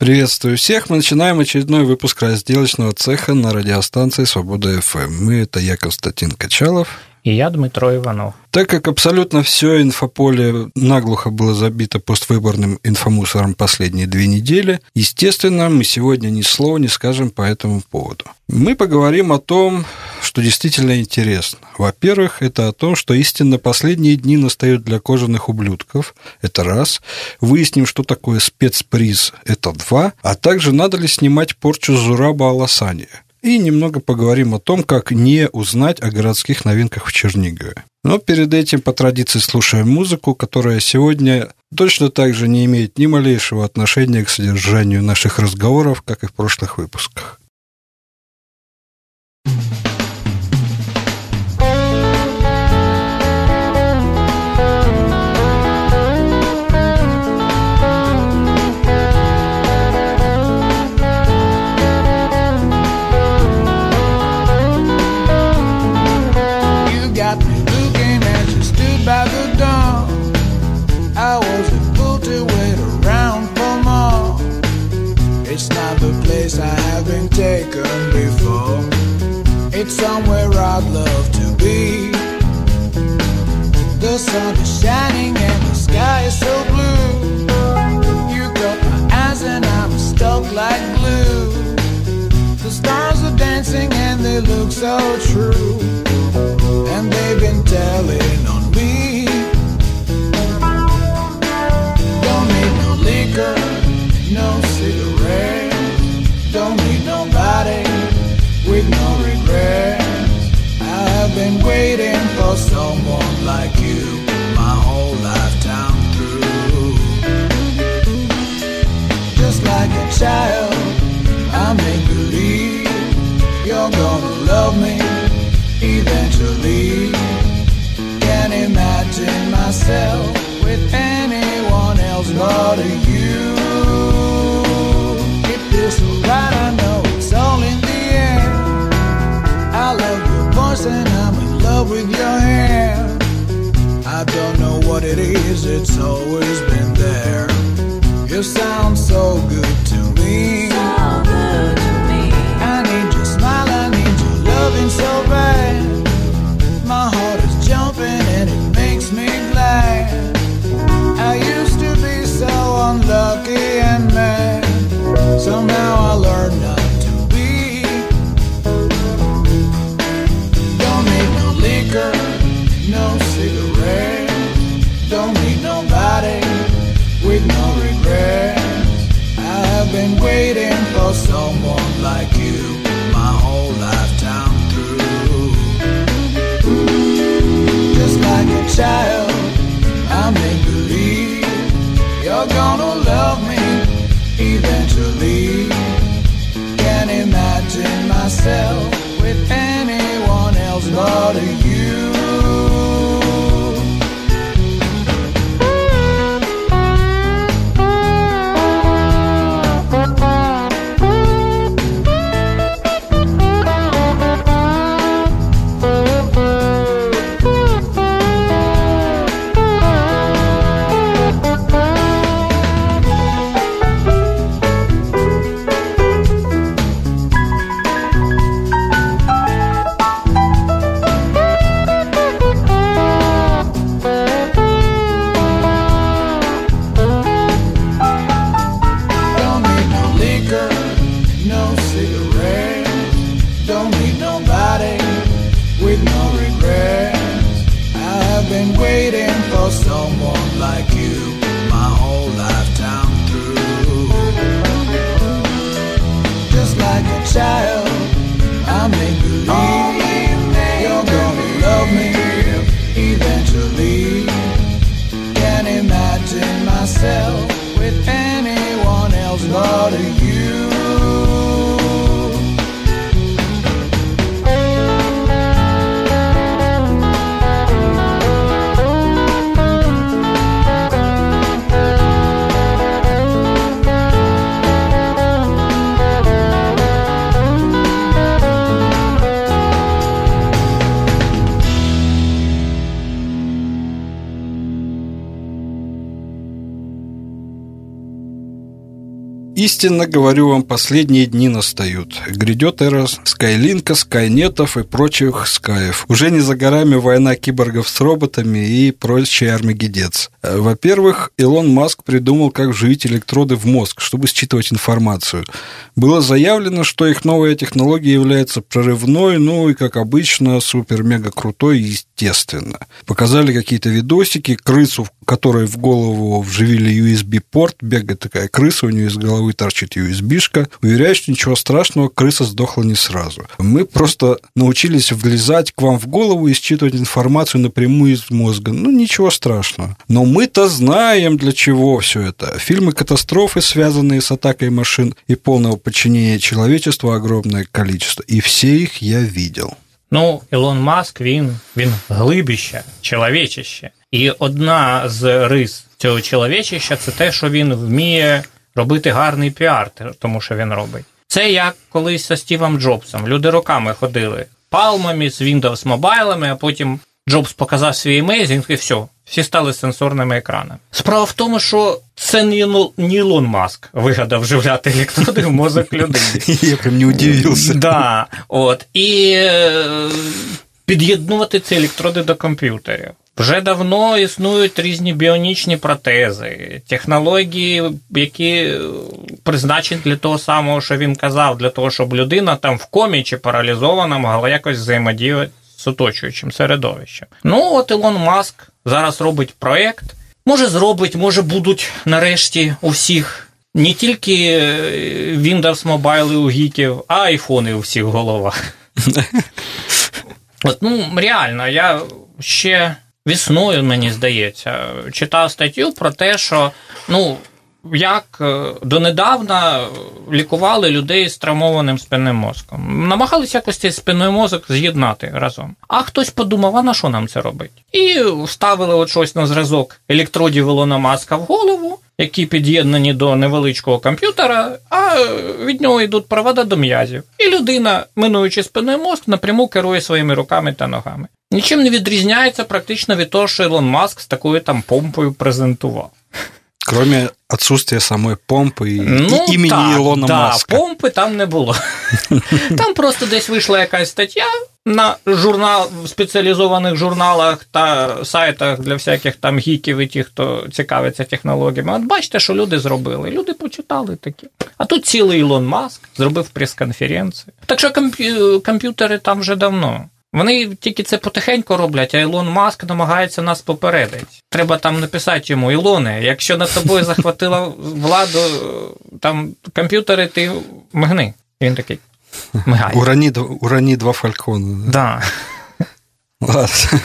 Приветствую всех. Мы начинаем очередной выпуск разделочного цеха на радиостанции «Свобода ФМ». Мы – это я, Константин Качалов. И я, Дмитро Иванов. Так как абсолютно все инфополе наглухо было забито поствыборным инфомусором последние две недели, естественно, мы сегодня ни слова не скажем по этому поводу. Мы поговорим о том, что действительно интересно. Во-первых, это о том, что истинно последние дни настают для кожаных ублюдков. Это раз. Выясним, что такое спецприз. Это два. А также надо ли снимать порчу Зураба Аласания. И немного поговорим о том, как не узнать о городских новинках в Чернигове. Но перед этим по традиции слушаем музыку, которая сегодня точно так же не имеет ни малейшего отношения к содержанию наших разговоров, как и в прошлых выпусках. The sun is shining and the sky is so blue. You got my eyes and I'm stuck like glue. The stars are dancing and they look so true. And they've been telling on me. Don't need no liquor, no cigarettes. Don't need nobody with no regrets. I have been waiting for someone like anyone else but you. If this was right, I know it's all in the air. I love your voice and I'm in love with your hair. I don't know what it is, it's always been there. You sound so good to me. Истинно говорю вам, последние дни настают. Грядет эра Скайлинка, Скайнетов и прочих Скаев. Уже не за горами война киборгов с роботами и прочий армагедец. Во-первых, Илон Маск придумал, как вживить электроды в мозг, чтобы считывать информацию. Было заявлено, что их новая технология является прорывной, ну и, как обычно, супер-мега крутой, естественно. Показали какие-то видосики, крысу, которой в голову вживили USB-порт, бегает такая крыса, у нее из головы торчит USB-шка. Уверяю, что ничего страшного, крыса сдохла не сразу. Мы просто научились влезать к вам в голову и считывать информацию напрямую из мозга. Ну, ничего страшного. Но мы-то знаем, для чего все это. Фильмы катастрофы, связанные с атакой машин и полного подчинения человечеству огромное количество. И все их я видел. Ну, Ілон Маск він він глибіще, чоловічище. І одна з рис цього чоловічища це те, що він вміє робити гарний піар, тому що він робить. Це як колись зі Стівом Джобсом. Люди роками ходили палмами з Windows мобайлами, а потім Джобс показав свій емейзінг і все, всі стали сенсорними екранами. Справа в тому, що це не Ілон Маск вигадав вживляти електроди в мозок людини. Я прям не удивився. Да, от. І під'єднувати ці електроди до комп'ютерів. Вже давно існують різні біонічні протези, технології, які призначені для того самого, що він казав, для того, щоб людина там в комі чи паралізована могла якось взаємодіяти з оточуючим середовищем. Ну, от Ілон Маск зараз робить проєкт. Може, зробить, може, будуть нарешті у всіх не тільки Windows Mobile у гіків, а айфони у всіх головах. От, ну, реально, я ще весною, мені здається, читав статтю про те, що ну, як донедавна лікували людей з травмованим спинним мозком. Намагалися якось цей спинний мозок з'єднати разом. А хтось подумав, а на що нам це робить? І вставили от щось на зразок електродів Ілона Маска в голову, які під'єднані до невеличкого комп'ютера, а від нього йдуть провода до м'язів. І людина, минуючи спинний мозк, напряму керує своїми руками та ногами. Нічим не відрізняється практично від того, що Ілон Маск з такою там помпою презентував. Кроме отсутствия самої помпи і ну, імені так, Ілона да, Маска. помпи там не було. Там просто десь вийшла якась стаття на журнал в спеціалізованих журналах та сайтах для всяких там гіків і тих, хто цікавиться технологіями. От бачите, що люди зробили. Люди почитали такі. А тут цілий Ілон Маск зробив прес-конференцію. Так що комп'ютери там вже давно. Вони тільки це потихеньку роблять, а Ілон Маск намагається нас попередити. Треба там написати йому, Ілоне, якщо над тобою захватила владу там комп'ютери, ти мигни. Він такий. Мигає. Урані, урані два фалькона. Да. Ладно.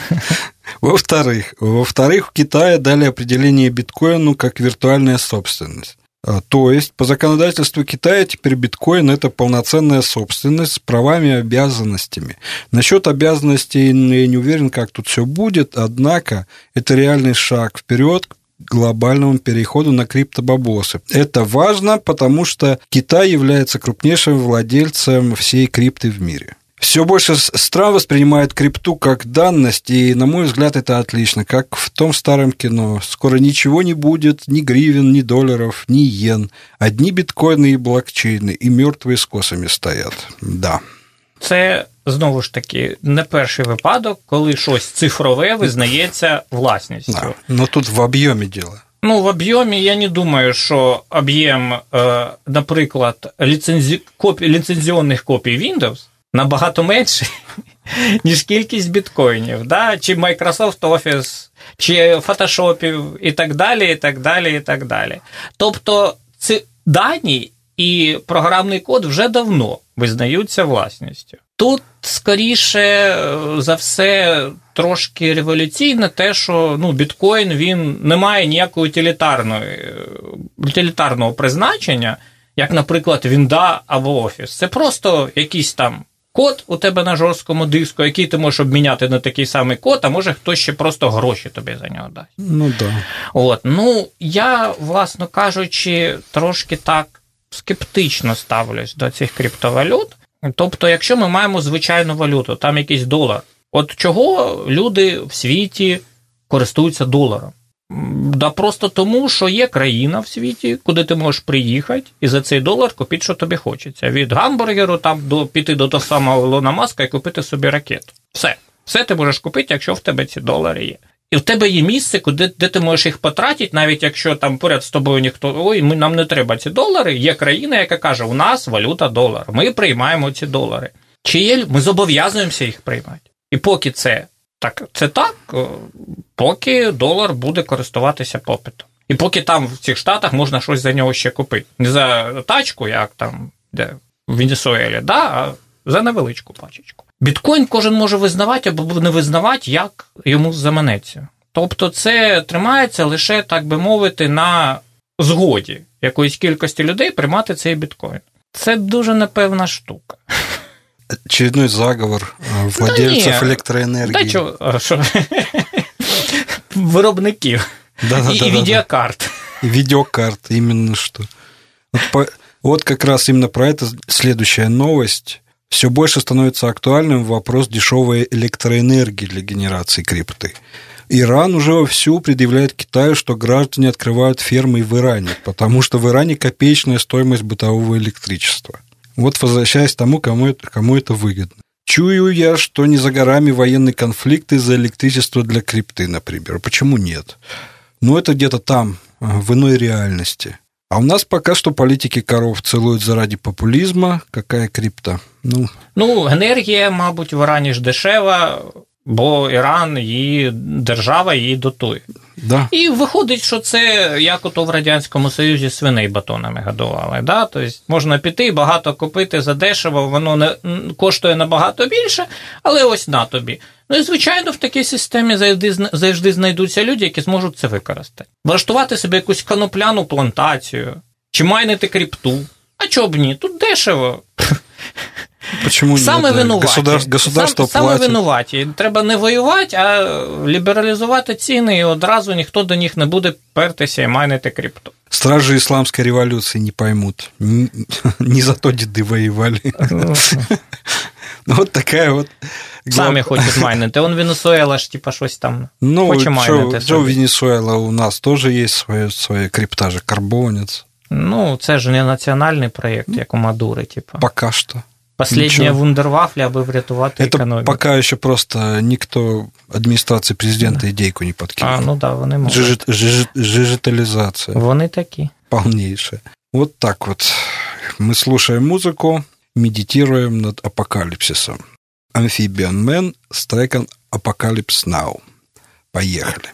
Во-вторых, во-вторых, в Китае дали определение биткоину как виртуальная собственность. То есть, по законодательству Китая теперь биткоин – это полноценная собственность с правами и обязанностями. Насчет обязанностей я не уверен, как тут все будет, однако это реальный шаг вперед к глобальному переходу на криптобабосы. Это важно, потому что Китай является крупнейшим владельцем всей крипты в мире. Все больше стран воспринимают крипту как данность, и, на мой взгляд, это отлично, как в том старом кино. Скоро ничего не будет, ни гривен, ни долларов, ни йен. Одни биткоины и блокчейны, и мертвые с косами стоят. Да. Це знову ж таки не перший випадок, коли щось цифрове визнається власністю. Да. Но тут в об'ємі діло. Ну, в об'ємі я не думаю, що об'єм, наприклад, ліцензі... копі... ліцензіонних копій Windows Набагато менший, ніж кількість біткоїнів, да? чи Microsoft Office, чи фотошопів, і так далі, і так далі, і так далі. Тобто, ці дані і програмний код вже давно визнаються власністю. Тут скоріше за все трошки революційне те, що ну, біткоін він не має ніякого утилітарної, утилітарного призначення, як, наприклад, Вінда або Офіс. Це просто якийсь там код у тебе на жорсткому диску, який ти можеш обміняти на такий самий код, а може хтось ще просто гроші тобі за нього дасть. Ну да. От, ну я, власно кажучи, трошки так скептично ставлюсь до цих криптовалют. Тобто, якщо ми маємо звичайну валюту, там якийсь долар, от чого люди в світі користуються доларом? Да просто тому, що є країна в світі, куди ти можеш приїхати і за цей долар купити, що тобі хочеться. Від гамбургеру там до піти до того самого Лона Маска і купити собі ракету. Все. Все ти можеш купити, якщо в тебе ці долари є. І в тебе є місце, куди де ти можеш їх потратити, навіть якщо там поряд з тобою ніхто ой, ми нам не треба ці долари. Є країна, яка каже, у нас валюта долар. Ми приймаємо ці долари. Чи є ми зобов'язуємося їх приймати? І поки це так, це так, поки долар буде користуватися попитом. І поки там в цих штатах можна щось за нього ще купити. Не за тачку, як там де в Венесуелі, да, а за невеличку пачечку. Біткоін кожен може визнавати або не визнавати, як йому заманеться. Тобто це тримається лише, так би мовити, на згоді якоїсь кількості людей приймати цей біткоін. Це дуже непевна штука. Очередной заговор владельцев да електроенергії. Да чого, що? Виробників. Да, да, и, да, и да, видеокарт. И видеокарт, именно что. Вот, по, вот как раз именно про это следующая новость. Все больше становится актуальным вопрос дешевой электроэнергии для генерации крипты. Иран уже вовсю предъявляет Китаю, что граждане открывают фермы в Иране, потому что в Иране копеечная стоимость бытового электричества. Вот возвращаясь к тому, кому это, кому это выгодно. Чую я, что не за горами военный конфликт из-за электричества для крипты, например. Почему нет? Ну, это где-то там, в иной реальности. А у нас пока что политики коров целуют заради популізму. Какая крипта? Ну, ну енергія, мабуть, в Ірані ж дешева, Бо Іран її держава її дотує. Да. І виходить, що це як ото в Радянському Союзі свиней батонами годували. Да? Тобто можна піти, багато купити за дешево, воно не коштує набагато більше, але ось на тобі. Ну і звичайно, в такій системі завжди завжди знайдуться люди, які зможуть це використати. Влаштувати собі якусь канопляну плантацію, чи майнити кріпту. А чого б ні? Тут дешево. Почему саме нет? винуваті. Государство, государство Сам, саме винуваті. Треба не воювати, а лібералізувати ціни, і одразу ніхто до них не буде пертися і майнити крипту. Стражи исламской революции не поймут. Не, не за то деды воевали. Ну, вот такая вот... Самі хочуть майнити. Он Венесуела ж, типа, щось там ну, хоче майнити. Що Венесуела у нас теж є своє, своє крипта же, карбонец. Ну, це ж не національний проєкт, як у Мадури, типа. Пока що. Последняя вундервафля, аби врятувати Это економіку. пока еще просто никто администрации президента да. идейку не подкинул. А, ну да, вони можуть. Жижит, жижит, жижитализация. Вони такі. Полнейшая. Вот так вот. Мы слушаем музыку, медитируем над апокалипсисом. Amphibian Man с треком Apocalypse Now. Поехали.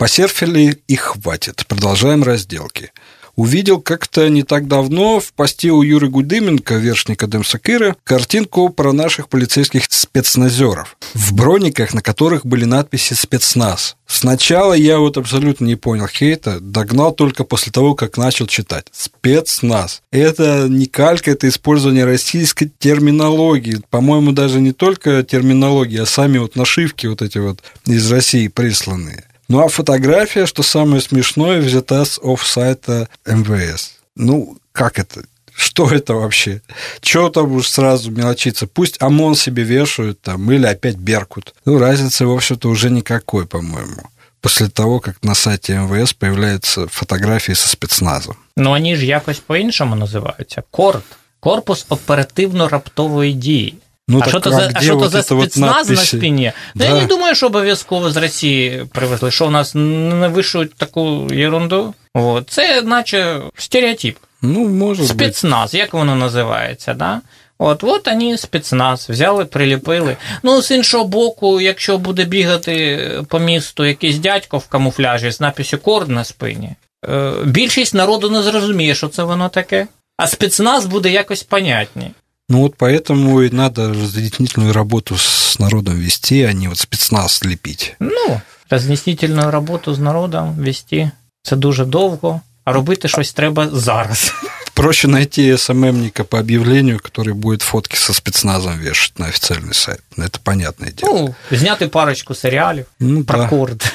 Посерфили и хватит. Продолжаем разделки увидел как-то не так давно в посте у Юры Гудыменко, вершника Демсакыра, картинку про наших полицейских спецназеров в брониках, на которых были надписи «спецназ». Сначала я вот абсолютно не понял хейта, догнал только после того, как начал читать. Спецназ. Это не калька, это использование российской терминологии. По-моему, даже не только терминологии, а сами вот нашивки вот эти вот из России присланные. Ну а фотография, что самое смешное, взята с офсайта МВС. Ну, как это? Что это вообще? Чего там уж сразу мелочиться? Пусть ОМОН себе вешают там, или опять Беркут. Ну, разницы, в общем-то, уже никакой, по-моему после того, как на сайте МВС появляются фотографии со спецназом. Ну, они ж якось по-іншому називаються. Корт. Корпус оперативно-раптової дії. Ну, а що то за, а що то за спецназ на спині? Да. Ну, я не думаю, що обов'язково з Росії привезли, що у нас не вишують таку ерунду. От. Це наче стереотип. Ну, може Спецназ, як воно називається, да? От, от вони спецназ, взяли, приліпили. Ну, з іншого боку, якщо буде бігати по місту якийсь дядько в камуфляжі з написю корд на спині, е, більшість народу не зрозуміє, що це воно таке. А спецназ буде якось понятні. Ну вот поэтому и надо разъяснительную работу с народом вести, а не вот спецназ лепить. Ну, роз'яснительну роботу з народом вести це дуже довго, а робити щось треба зараз. Проще найти СММника по объявлению, который будет фотки со спецназом вешать на официальный сайт. Это понятное дело. Ну, зняти парочку сериалів ну, про да. корд.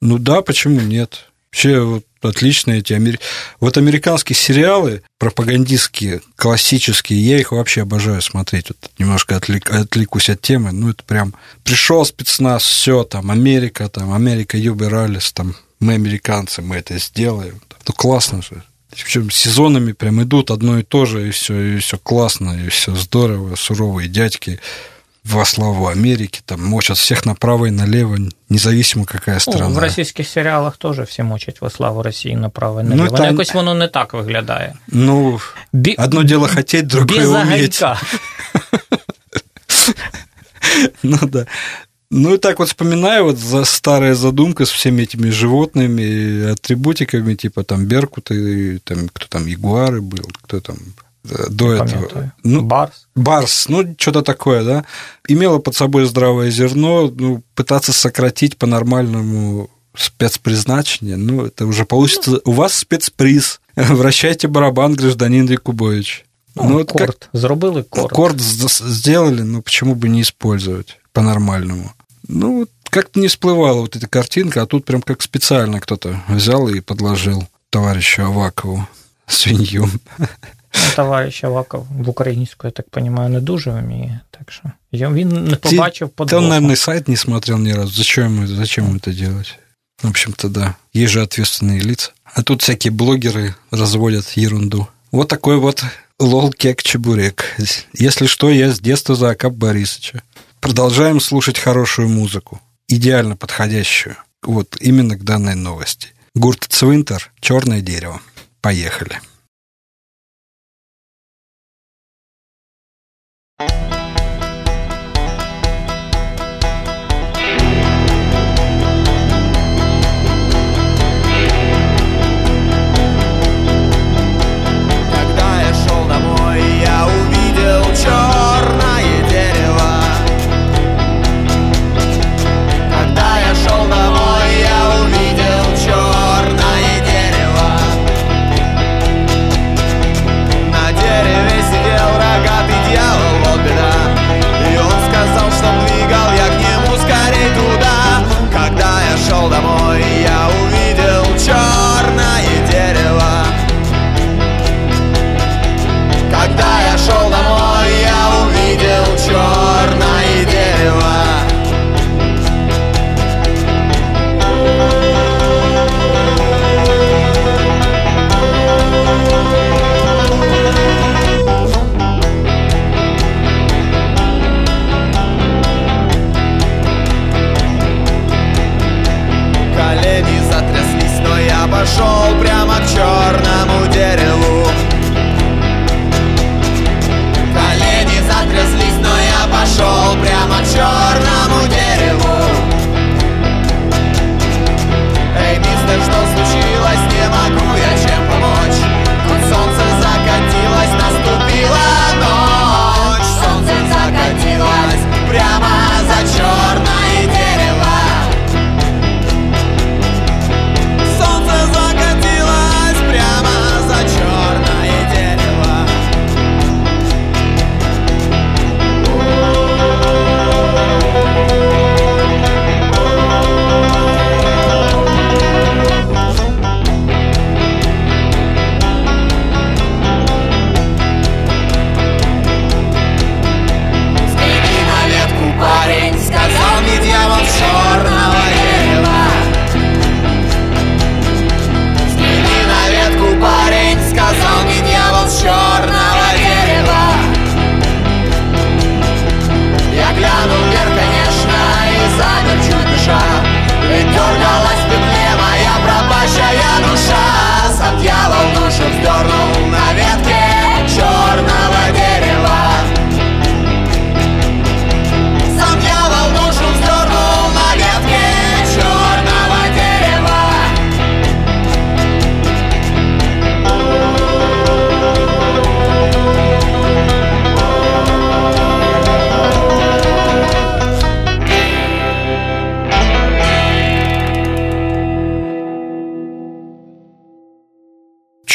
Ну да, почему нет? Вообще вот отличные эти амер... вот американские сериалы пропагандистские, классические, я их вообще обожаю смотреть. Вот немножко отвлек... отвлекусь от темы, ну это прям пришел спецназ, все там Америка, там Америка Юбералис, там мы американцы, мы это сделаем. Ну классно же. Причем сезонами прям идут одно и то же, и все, и все классно, и все здорово, суровые дядьки во славу Америки, там мочат всех направо и налево, независимо какая страна. Ну, в російських серіалах теж всі мочать во славу Росії направо і наліво. Ну, там... Якось воно не так виглядає. Ну, Бі... одно дело хотеть, другое Без уметь. ну да. Ну и так вот вспоминаю вот за старая задумка с всеми этими животными, атрибутиками, типа там беркуты, там кто там ягуары был, кто там до этого. Ну, Барс. Барс, ну, что-то такое, да. Имело под собой здравое зерно, ну, пытаться сократить по-нормальному спецпризначение, ну, это уже получится. Ну. У вас спецприз. Вращайте барабан, гражданин Якубович. Ну, ну корт. Как... Зробили корт. Корт сделали, ну, почему бы не использовать по-нормальному? Ну, как-то не всплывала вот эта картинка, а тут прям как специально кто-то взял и подложил товарищу Авакову свинью. Ну, товариш Аваков в українську, я так розумію, не дуже вміє. Так що він не побачив подвоху. Он, наверное, сайт не смотрел ни разу. Зачем, зачем это делать? В общем-то, да. Есть же ответственные лица. А тут всякие блогеры разводят ерунду. Вот такой вот лол-кек-чебурек. Если что, я с детства за Акап Борисовича. Продолжаем слушать хорошую музыку. Идеально подходящую. Вот именно к данной новости. Гурт Цвинтер «Черное дерево». Поехали.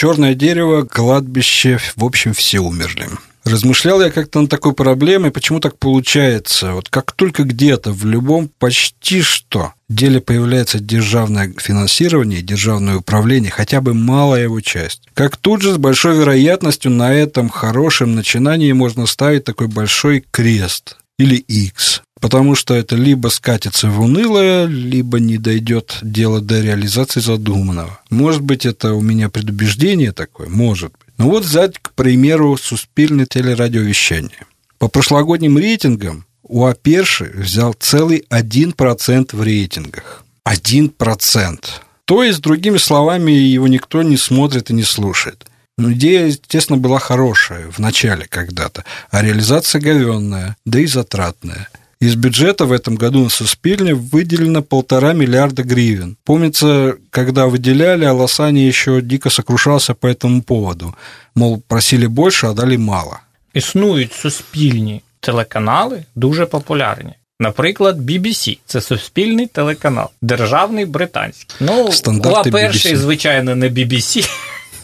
Черное дерево, кладбище, в общем, все умерли. Размышлял я как-то над такой проблемой, почему так получается. Вот как только где-то, в любом почти что деле появляется державное финансирование, державное управление, хотя бы малая его часть, как тут же с большой вероятностью на этом хорошем начинании можно ставить такой большой крест или X, потому что это либо скатится в унылое, либо не дойдет дело до реализации задуманного. Может быть, это у меня предубеждение такое, может быть. Ну вот взять, к примеру, суспильное телерадиовещание. По прошлогодним рейтингам у Аперши взял целый 1% в рейтингах. 1%. То есть, другими словами, его никто не смотрит и не слушает. Но идея, естественно, была хорошая в начале когда-то, а реализация говенная, да и затратная – из бюджета в этом году на Суспильне выделено полтора миллиарда гривен. Помнится, когда выделяли, Аласани еще дико сокрушался по этому поводу. Мол, просили больше, а дали мало. Існують суспільні телеканали дуже популярні. Наприклад, BBC – це суспільний телеканал, державний британський. Ну, Стандарти перший, BBC. звичайно, не BBC.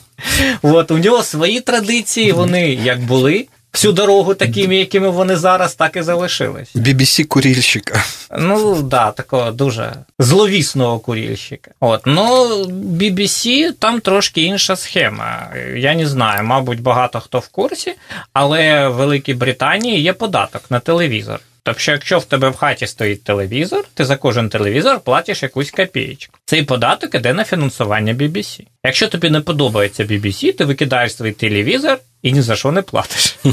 От, у нього свої традиції, вони як були всю дорогу такими, якими вони зараз, так і залишились. BBC курильщика. Ну, да, такого дуже зловісного курільщика. От, ну, BBC там трошки інша схема. Я не знаю, мабуть, багато хто в курсі, але в Великій Британії є податок на телевізор. Тобто, якщо в тебе в хаті стоїть телевізор, ти за кожен телевізор платиш якусь копієчку. Цей податок іде на фінансування BBC. Якщо тобі не подобається BBC, ти викидаєш свій телевізор і ні за що не платиш.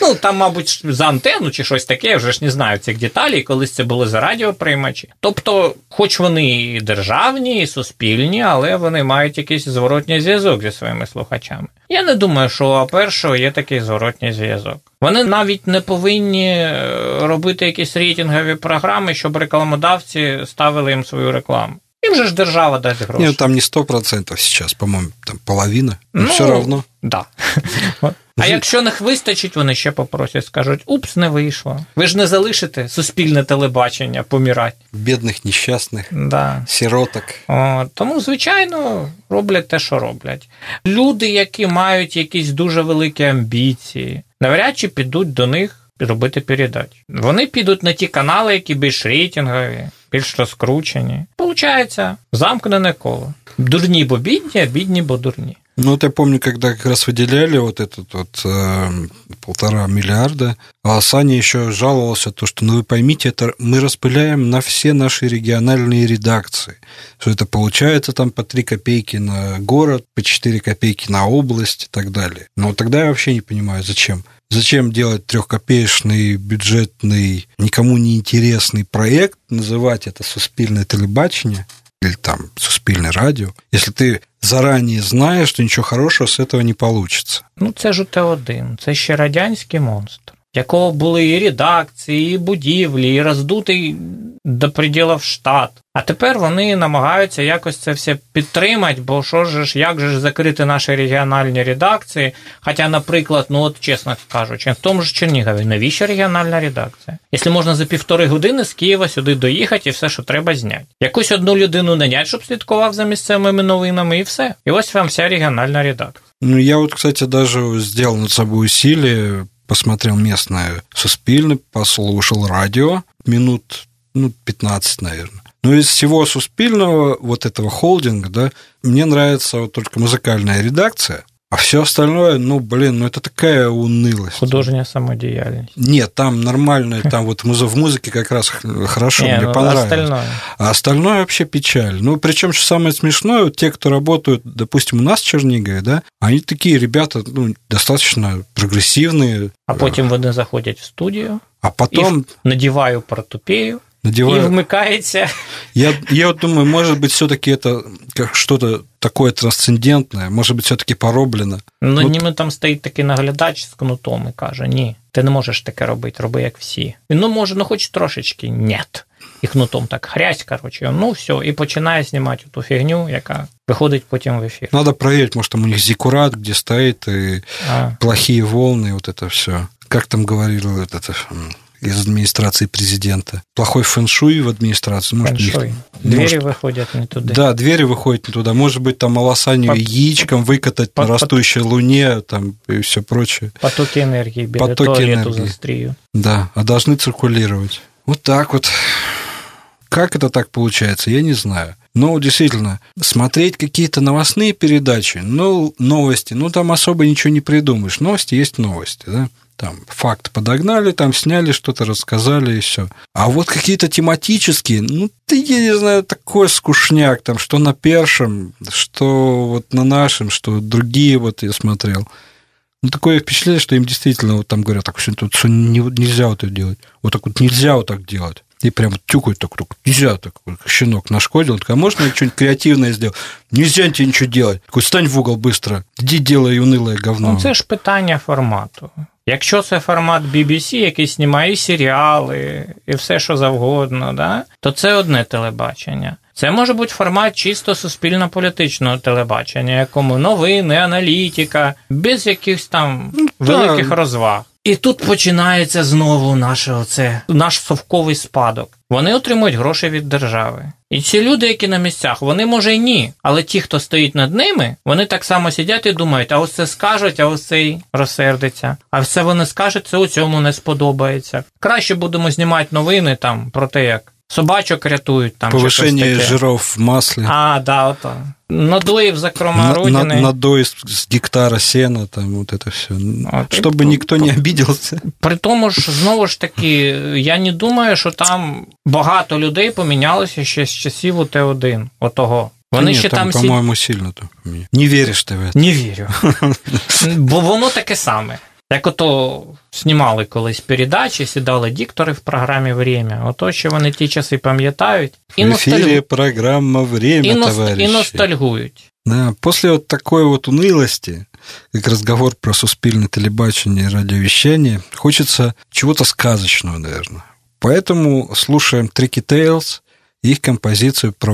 Ну, там, мабуть, за антенну чи щось таке, я вже ж не знаю цих деталей, колись це були за радіоприймачі. Тобто, хоч вони і державні, і суспільні, але вони мають якийсь зворотній зв'язок зі своїми слухачами. Я не думаю, що у першого є такий зворотній зв'язок. Вони навіть не повинні е, робити якісь рейтингові програми, щоб рекламодавці ставили їм свою рекламу. Їм же ж держава дасть гроші. Нет, там не 100% сейчас, по-моему, там половина. Но Ну, все равно. Да. А якщо не вистачить, вони ще попросять, скажуть: упс, не вийшло. Ви ж не залишите суспільне телебачення помирати. Бедных, несчастных, Да. сироток. О, тому, звичайно, роблять те, що роблять. Люди, які мають якісь дуже великі амбіції, навряд чи підуть до них робити передачі. Вони підуть на ті канали, які більш рейтингові, більш розкручені. Получається, замкнене коло. Дурні, бо бідні, а бідні, бо дурні. Ну, вот я помню, когда как раз выделяли вот этот вот э, полтора миллиарда, а Саня еще жаловался, то, что, ну вы поймите, это мы распыляем на все наши региональные редакции, что это получается там по 3 копейки на город, по 4 копейки на область и так далее. Но тогда я вообще не понимаю, зачем. Зачем делать трехкопеечный, бюджетный, никому не интересный проект, называть это суспильное телебачение или там суспильное радио, если ты заранее знаешь, что ничего хорошего с этого не получится. Ну, це ж УТ-1, це ще радянський монстр, якого були і редакції, і будівлі, і роздутий до приділів штат. А тепер вони намагаються якось це все підтримати, бо що ж, як же ж закрити наші регіональні редакції? Хоча, наприклад, ну от чесно кажучи, в тому ж Чернігові, навіщо регіональна редакція? Якщо можна за півтори години з Києва сюди доїхати і все, що треба зняти. Якусь одну людину нанять, щоб слідкував за місцевими новинами, і все. І ось вам вся регіональна редакція. Ну, я вот, кстати, даже сделал над собой усилие, посмотрел местное Суспильное, послушал радио минут, ну, 15, наверное. Но из всего Суспильного, вот этого холдинга, да, мне нравится вот только музыкальная редакция, а все остальное, ну, блин, ну это такая унылость. Художня самодіяльність. Нет, там нормально, там вот муз- в музыке как раз х- хорошо, Не, мне ну, понравилось. остальное. А остальное вообще печаль. Ну, причем, что самое смешное, вот те, кто работают, допустим, у нас в Чернигове, да, они такие ребята, ну, достаточно прогрессивные. А потім вони заходять в студію, А і потом надіваю портупею, і надевают... вмикається. Я, я вот думаю, может быть, все-таки это как что-то такое трансцендентное, может быть, все-таки пороблено. Ну, От- ніби там стоїть такий наглядач з кнутом і каже: ні, ти не можеш таке робити, роби як всі. Він, ну, може, ну хоч трошечки, нет. І кнутом так хрясь, коротше, ну все, і починає знімати ту фігню, яка виходить потім в ефір. Надо проверить, может, там у них зиккурат, где стоит, и А, плохие волны, вот это все. Как там говорил этот м, из администрации президента. Плохой фэншуй в администрации. Может, них- Фэншуй. Двери может, виходять не туди. Да, двери выходят не туда. Может быть, там волосанию Под- яичком выкатать под- на растущей луне там, и все прочее. Потоки енергії біля Потоки туалету енергії. застрію. Да, а должны циркулировать. Вот так вот. Как это так получается, я не знаю. Но действительно, смотреть какие-то новостные передачи, ну, новости, ну, там особо ничего не придумаешь. Новости есть новости, да. Там факт подогнали, там сняли что-то, рассказали и все. А вот какие-то тематические, ну, ты, я не знаю, такой скучняк, там, что на першем, что вот на нашем, что другие вот я смотрел. Ну, такое впечатление, что им действительно вот там говорят, так, что тут всё не- нельзя вот это делать. Вот так вот нельзя вот так делать. И прям вот тюкают так, так, нельзя так, щенок нашкодил. Так, а можно я что-нибудь креативное сделать? Нельзя тебе ничего делать. Такой, стань в угол быстро, иди делай унылое говно. Ну, це ж питання формату. Якщо це формат BBC, який знімає і серіали, і все, що завгодно, да, то це одне телебачення. Це може бути формат чисто суспільно-політичного телебачення, якому новини, аналітика, без якихось там великих розваг. І тут починається знову наше оце, наш совковий спадок. Вони отримують гроші від держави. І ці люди, які на місцях, вони може й ні. Але ті, хто стоїть над ними, вони так само сидять і думають, а ось це скажуть, а ось цей розсердиться. А все вони скажуть, це у цьому не сподобається. Краще будемо знімати новини там про те, як собачок рятують там. чи щось Повышение таке. жиров в масле. А, да, ото. Надоїв, зокрема, на, на, родини. надой с, с гектара сена, там вот это все. Вот Чтобы это- никто не обиделся. При тому ж, знову ж таки, я не думаю, що там багато людей помінялося ще з часів УТ-1, отого. Вони Нет, ще там, там, сі... по-моему, сильно там. Не веришь ты в это. Не вірю. Бо воно таке саме. Як ото знімали колись передачі, сідали диктори в програмі Время. Ото що вони ті часи пам'ятають і, в носталь... эфире программа «Время, і, ност... товарищи». і ностальгують. Да, после вот такой вот унылости, как разговор про суспільное телебачение и радиовещание, хочется чего-то сказочного, наверное. Поэтому слушаем Tricky Tales и их композицию про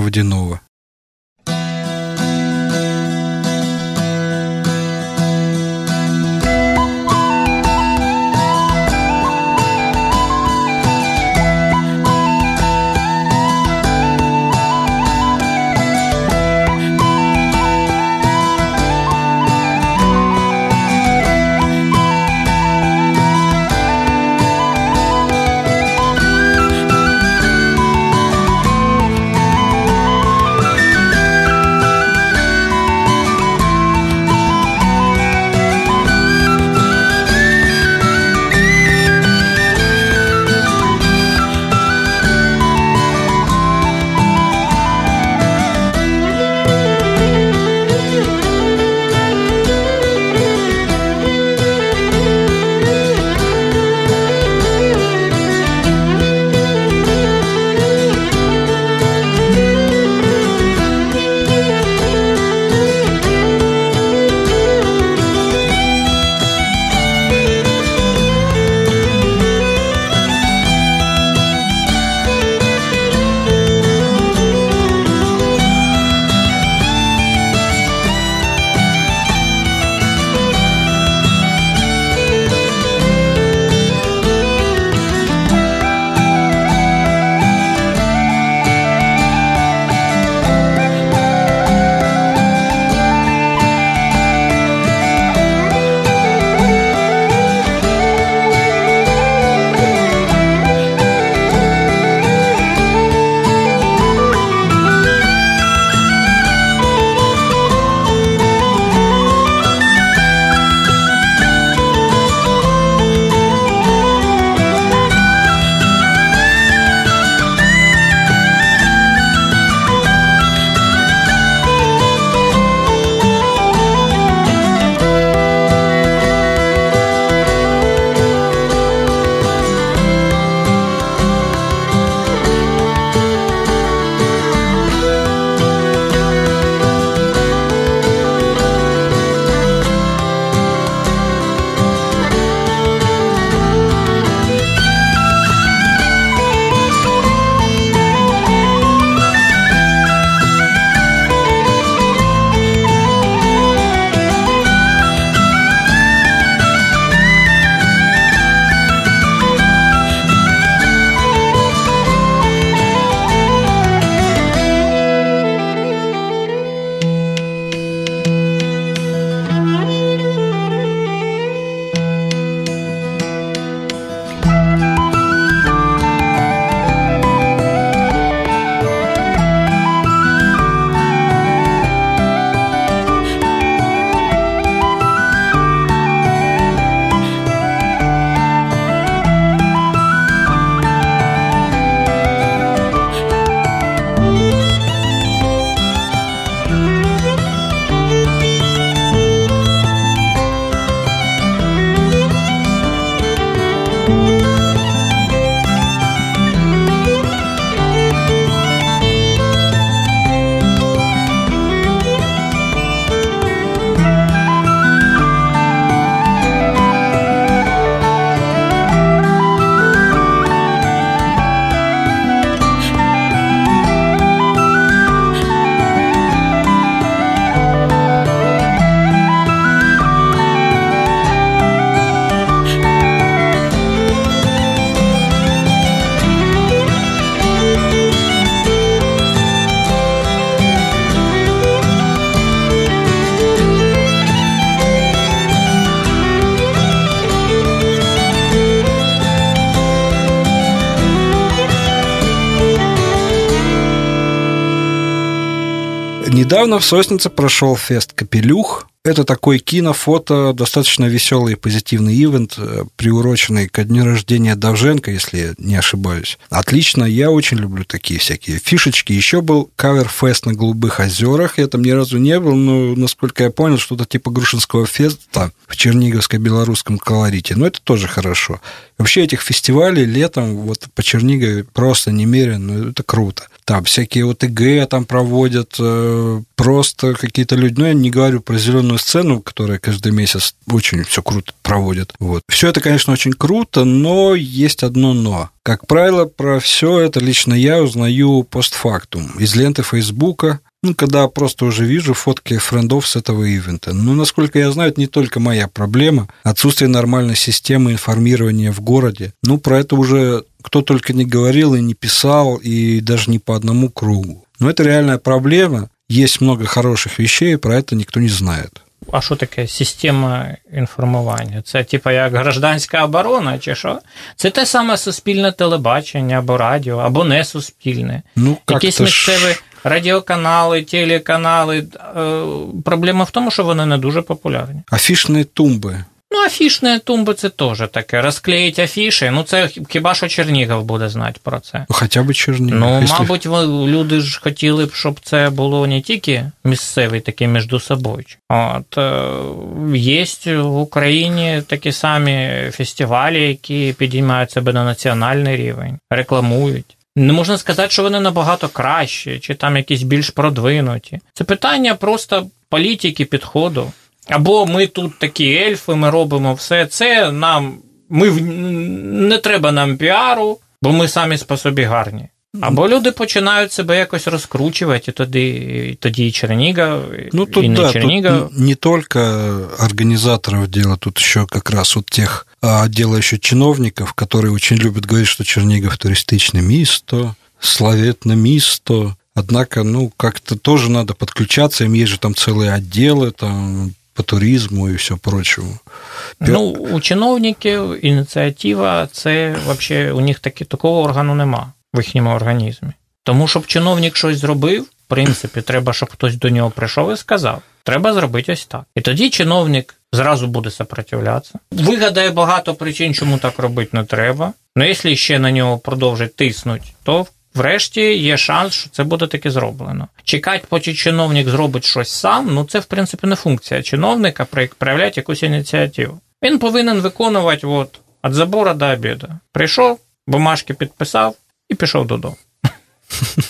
Недавно в Соснице прошел фест «Капелюх». Это такой кинофото, достаточно веселый и позитивный ивент, э, приуроченный ко дню рождения Довженко, если я не ошибаюсь. Отлично, я очень люблю такие всякие фишечки. Еще был кавер-фест на Голубых озерах, я там ни разу не был, но, насколько я понял, что-то типа Грушинского феста в Черниговско-белорусском колорите. Но это тоже хорошо. Вообще этих фестивалей летом вот по Чернигове просто немерено, это круто там всякие ОТГ там проводят, э, просто какие-то люди, ну, я не говорю про зеленую сцену, которая каждый месяц очень все круто проводит. Вот. Все это, конечно, очень круто, но есть одно но. Как правило, про все это лично я узнаю постфактум из ленты Фейсбука, ну, когда просто уже вижу фотки френдов с этого ивента. Но, насколько я знаю, это не только моя проблема. Отсутствие нормальной системы информирования в городе. Ну, про это уже кто только не говорил и не писал, и даже не по одному кругу. Но это реальная проблема. Есть много хороших вещей, про это никто не знает. А що таке система інформування? Це типу як гражданська оборона, чи що? Це те саме суспільне телебачення або радіо, або не суспільне. Ну, Якісь місцеві ж... радіоканали, телеканали. Проблема в тому, що вони не дуже популярні. Афішні тумби. Ну, афішні тумби це теж таке. Розклеїть афіші. Ну, це хіба що Чернігов буде знати про це. Ну, хоча б Чернігов. Ну, якщо... мабуть, люди ж хотіли б, щоб це було не тільки місцеві, такі між собою. От є в Україні такі самі фестивалі, які підіймають себе на національний рівень, рекламують. Не можна сказати, що вони набагато кращі, чи там якісь більш продвинуті. Це питання просто політики, підходу. Або ми тут такі ельфи, ми робимо все це. Нам ми не треба нам піару, бо ми самі по собі гарні. Або люди починають себе якось розкручувати, і тоді, і тоді і Чернігов, ну, тут, и не да, Чернигов. Тут не только организаторов дело, тут еще как раз вот тех а, дела еще чиновников, которые очень любят говорить, что Чернигов туристичное место, славетное место. Однако, ну, как-то тоже надо подключаться, им есть же там целые отделы, там по туризму і все прочому. Ну, у чиновників ініціатива це взагалі у них таки, такого органу нема в їхньому організмі. Тому щоб чиновник щось зробив, в принципі, треба, щоб хтось до нього прийшов і сказав: треба зробити ось так. І тоді чиновник зразу буде сопротивлятися. Вигадає багато причин, чому так робити не треба. Ну, якщо ще на нього продовжить тиснути, то Врешті є шанс, що це буде таки зроблено. Чекати, поки чиновник зробить щось сам, ну це в принципі не функція чиновника проявляти якусь ініціативу. Він повинен виконувати от, від забору до обіду. Прийшов, бумажки підписав і пішов додому.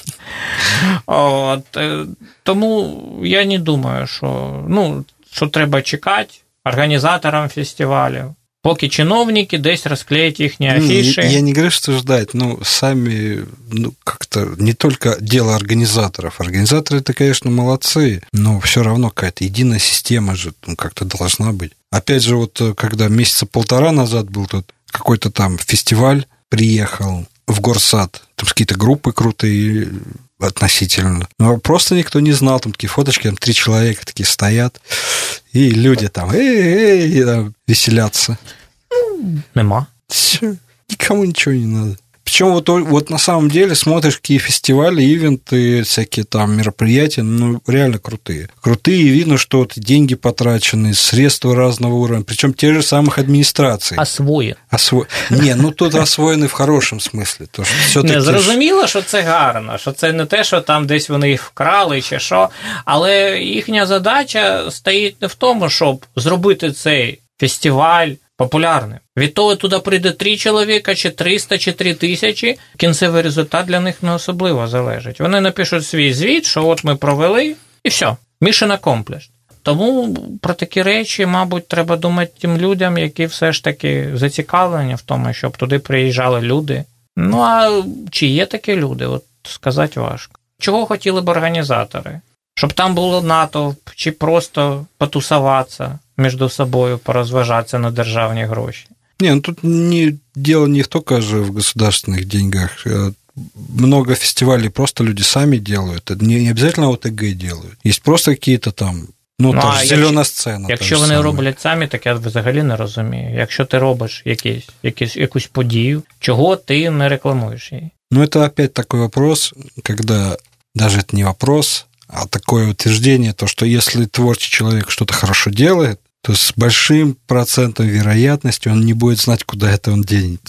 От, е, Тому я не думаю, що ну, що треба чекати організаторам фестивалів. Поки чиновники десь расклеят их афиши. Я, я не говорю, что ждать, но сами, ну, как-то не только дело организаторов. Организаторы это, конечно, молодцы, но все равно какая-то единая система же ну, как-то должна быть. Опять же, вот э, когда месяца полтора назад был тут какой-то там фестиваль, приехал в горсад, там какие-то группы крутые, относительно. Но просто никто не знал, там такие фоточки, там три человека такие стоят, и люди там, эй, эй, там, веселятся. Нема. Все, никому ничего не надо. Причем вот, вот на самом деле смотришь, какие фестивали, ивенты, всякие там мероприятия, ну, реально крутые. Крутые, и видно, что вот деньги потрачены, средства разного уровня, причем те же самых администраций. Освоєн. Осво... Не, ну тут освоєні в хорошому смислі. То, що не, зрозуміло, що це гарно, що це не те, що там десь вони їх вкрали чи що, але їхня задача стоїть не в тому, щоб зробити цей фестиваль популярним. Від того туди прийде три чоловіка, чи 300, чи 3 тисячі. Кінцевий результат для них не особливо залежить. Вони напишуть свій звіт, що от ми провели, і все. Mission accomplished. Тому про такі речі, мабуть, треба думати тим людям, які все ж таки зацікавлені в тому, щоб туди приїжджали люди. Ну а чи є такі люди? От сказати важко. Чого хотіли б організатори? Щоб там було натовп, чи просто потусуватися між собою, порозважатися на державні гроші. Не, ну тут не, дело не только же в государственных деньгах. Много фестивалей просто люди сами делают. Это не, не обязательно ОТГ делают. Есть просто какие-то там. Ну, ну та ж зелена сцена. Якщо вони саме. роблять самі, так я взагалі не розумію. Якщо ти робиш якісь, якісь, якусь подію, чого ти не рекламуєш її? Ну, это опять такой вопрос, когда даже это не вопрос, а такое утверждение, то, что если творчий человек что-то хорошо делает, то с большим процентом вероятности он не будет знать, куда это он денет.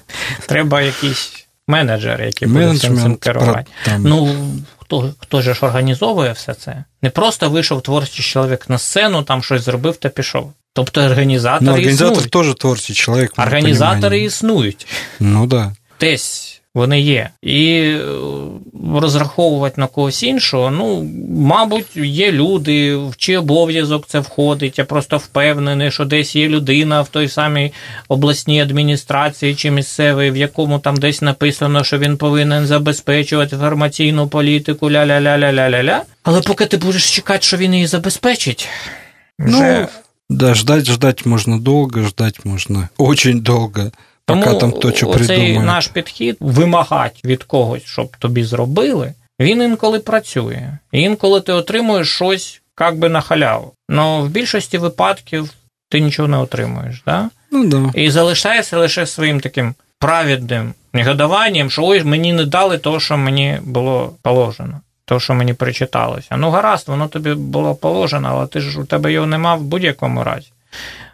Треба якийсь менеджер, який буде цим керувати. Ну, хто, хто ж організовує все це? Не просто вийшов творчий чоловік на сцену, там щось зробив та пішов. Тобто організатори ну, організатор існують. теж творчий чоловік. Організатори існують. Ну да. Десь вони є. І е, розраховувати на когось іншого, ну, мабуть, є люди, в чий обов'язок це входить. Я просто впевнений, що десь є людина в той самій обласній адміністрації чи місцевій, в якому там десь написано, що він повинен забезпечувати інформаційну політику, ля-ля-ля-ля-ля-ля-ля. Але поки ти будеш чекати, що він її забезпечить. Ну, вже... да, ждать, ждать можна довго, ждать можна очень довго. Тому Пока там то, що цей наш підхід вимагати від когось, щоб тобі зробили, він інколи працює. І інколи ти отримуєш щось як би на халяву. Але в більшості випадків ти нічого не отримуєш. Да? Ну, да. І залишаєшся лише своїм таким праведним негодуванням, що ось мені не дали того, що мені було положено. То, що мені причиталося. Ну, гаразд, воно тобі було положено, але ти ж у тебе його нема в будь-якому разі.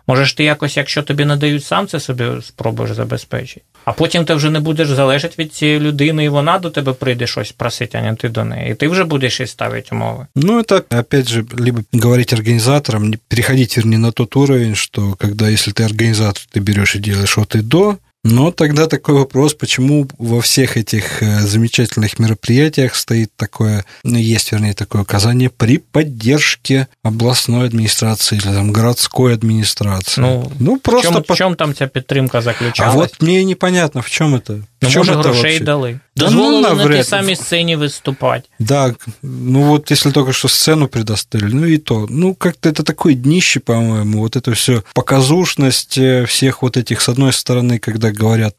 Може ж ти якось, якщо тобі надають сам це собі спробуєш забезпечити. А потім ти вже не будеш залежати від цієї людини, і вона до тебе прийде щось просити, а не ти до неї. І ти вже будеш їй ставити умови. Ну, это, опять же, либо говорить организаторам, переходить, вернее, на тот уровень, что когда, если ты организатор, ты берешь и делаешь от и до, но тогда такой вопрос, почему во всех этих э, замечательных мероприятиях стоит такое, есть, вернее, такое указание при поддержке областной администрации или там, городской администрации. Ну, ну просто... В чем, по... в чем там ця підтримка заключалась? А вот мне непонятно, в чем это. Ну, може, грошей вообще? дали. Дозволили да, ну, на тій самій сцені выступать. Да, ну вот если только что сцену предоставили, ну и то. Ну, как-то это такое днище, по-моему, вот это все показушность э, всех вот этих, с одной стороны, когда говорят,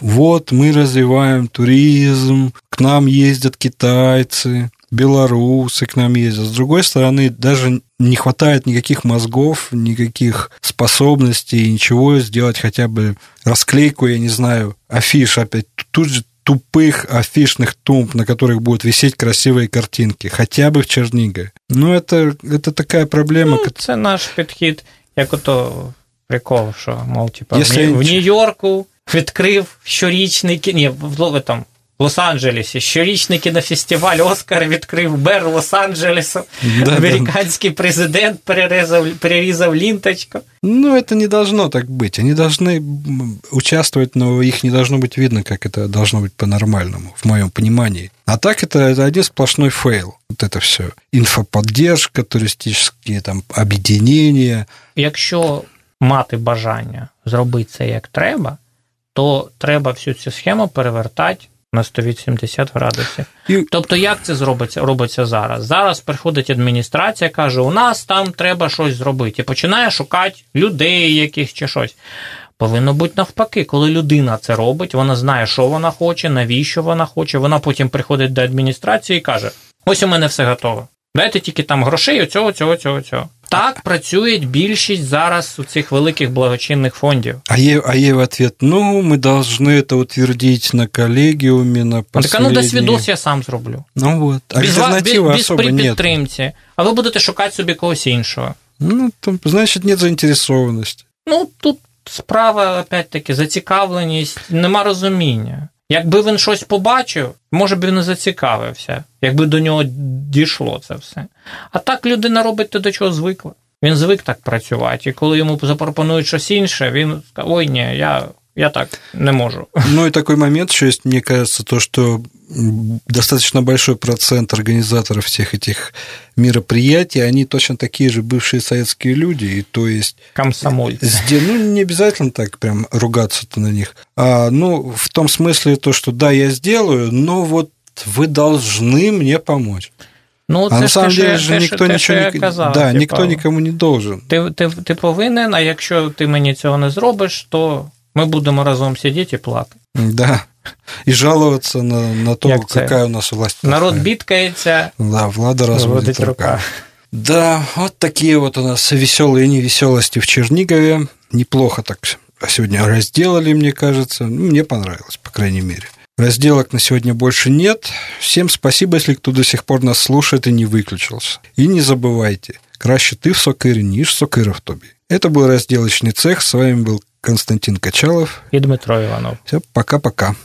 вот мы развиваем туризм, к нам ездят китайцы, белорусы к нам ездят. С другой стороны, даже не хватает никаких мозгов, никаких способностей, ничего сделать, хотя бы расклейку, я не знаю, афиш опять. Тут же тупых афишных тумб, на которых будут висеть красивые картинки, хотя бы в Чернигове. Ну, это, это такая проблема. Ну, це наш підхід, як ото прикол, що, мол, типа, в, в Нью-Йорку відкрив щорічний ні, в там Лос-Анджелесі. Щорічний кінофестиваль Оскар відкрив Бер Лос-Анджелесу. Да, Американский да. президент перерезав, перерезав ленточку. Ну, это не должно так быть. Они должны участвовать, но их не должно быть видно, как это должно быть по-нормальному, в моем понимании. А так это, это один сплошной фейл. Вот это все. Инфоподдержка, туристические там объединения. Якщо мати бажання зробити це як треба, то треба всю цю схему перевертати на 180 градусів. І... Тобто, як це зробиться робиться зараз? Зараз приходить адміністрація, каже, у нас там треба щось зробити, і починає шукати людей, яких чи щось. Повинно бути навпаки, коли людина це робить, вона знає, що вона хоче, навіщо вона хоче. Вона потім приходить до адміністрації і каже: ось у мене все готово. Дайте тільки там грошей, оцього, цього, цього, цього. Так працює більшість зараз у цих великих благочинних фондів. А ей, а ей в ответ, ну, мы должны это утвердить на коллегиуме, на А так, а ну последней... дасть відос, я сам зроблю. Ну вот, Без, ва- без, альтернативы без особо при нет. підтримці. А ви будете шукати собі когось іншого. Ну, там, значит, нет заинтересованности. Ну, тут справа, опять-таки, зацікавленість, нема розуміння. Якби він щось побачив, може б він і зацікавився, якби до нього дійшло це все. А так людина робить те, до чого звикла. Він звик так працювати, і коли йому запропонують щось інше, він скаже, ой, ні, я, я так не можу. Ну и такой момент еще есть, мне кажется, то, что достаточно большой процент организаторов всех этих мероприятий, они точно такие же бывшие советские люди, и то есть Комсомольці. Сде- Ну, не обязательно так прям ругаться-то на них. А, ну, в том смысле то, что да, я сделаю, но вот вы должны мне помочь. Ну, А це на ж самом що деле те, що ничего не... казав, да, типа, никто никому не должен. Ти, ти, ти повинен, а якщо ти мені цього не зробиш, то ми будемо разом сидіти і плакати. Да. И жаловаться на, на то, Як це? какая у нас власть. Народ плохая. бідкається, Да, Влада разводит Разводить рука. рука. Да, вот такие вот у нас веселые невеселости в Чернигове. Неплохо так сегодня разделали, мне кажется. Ну, Мне понравилось, по крайней мере. Разделок на сегодня больше нет. Всем спасибо, если кто до сих пор нас слушает и не выключился. И не забывайте, краще ты в сокире, ніж сокира в тобі. Это был разделочный цех. С вами был Константин Качалов. і Дмитро Іванов. Все, пока-пока.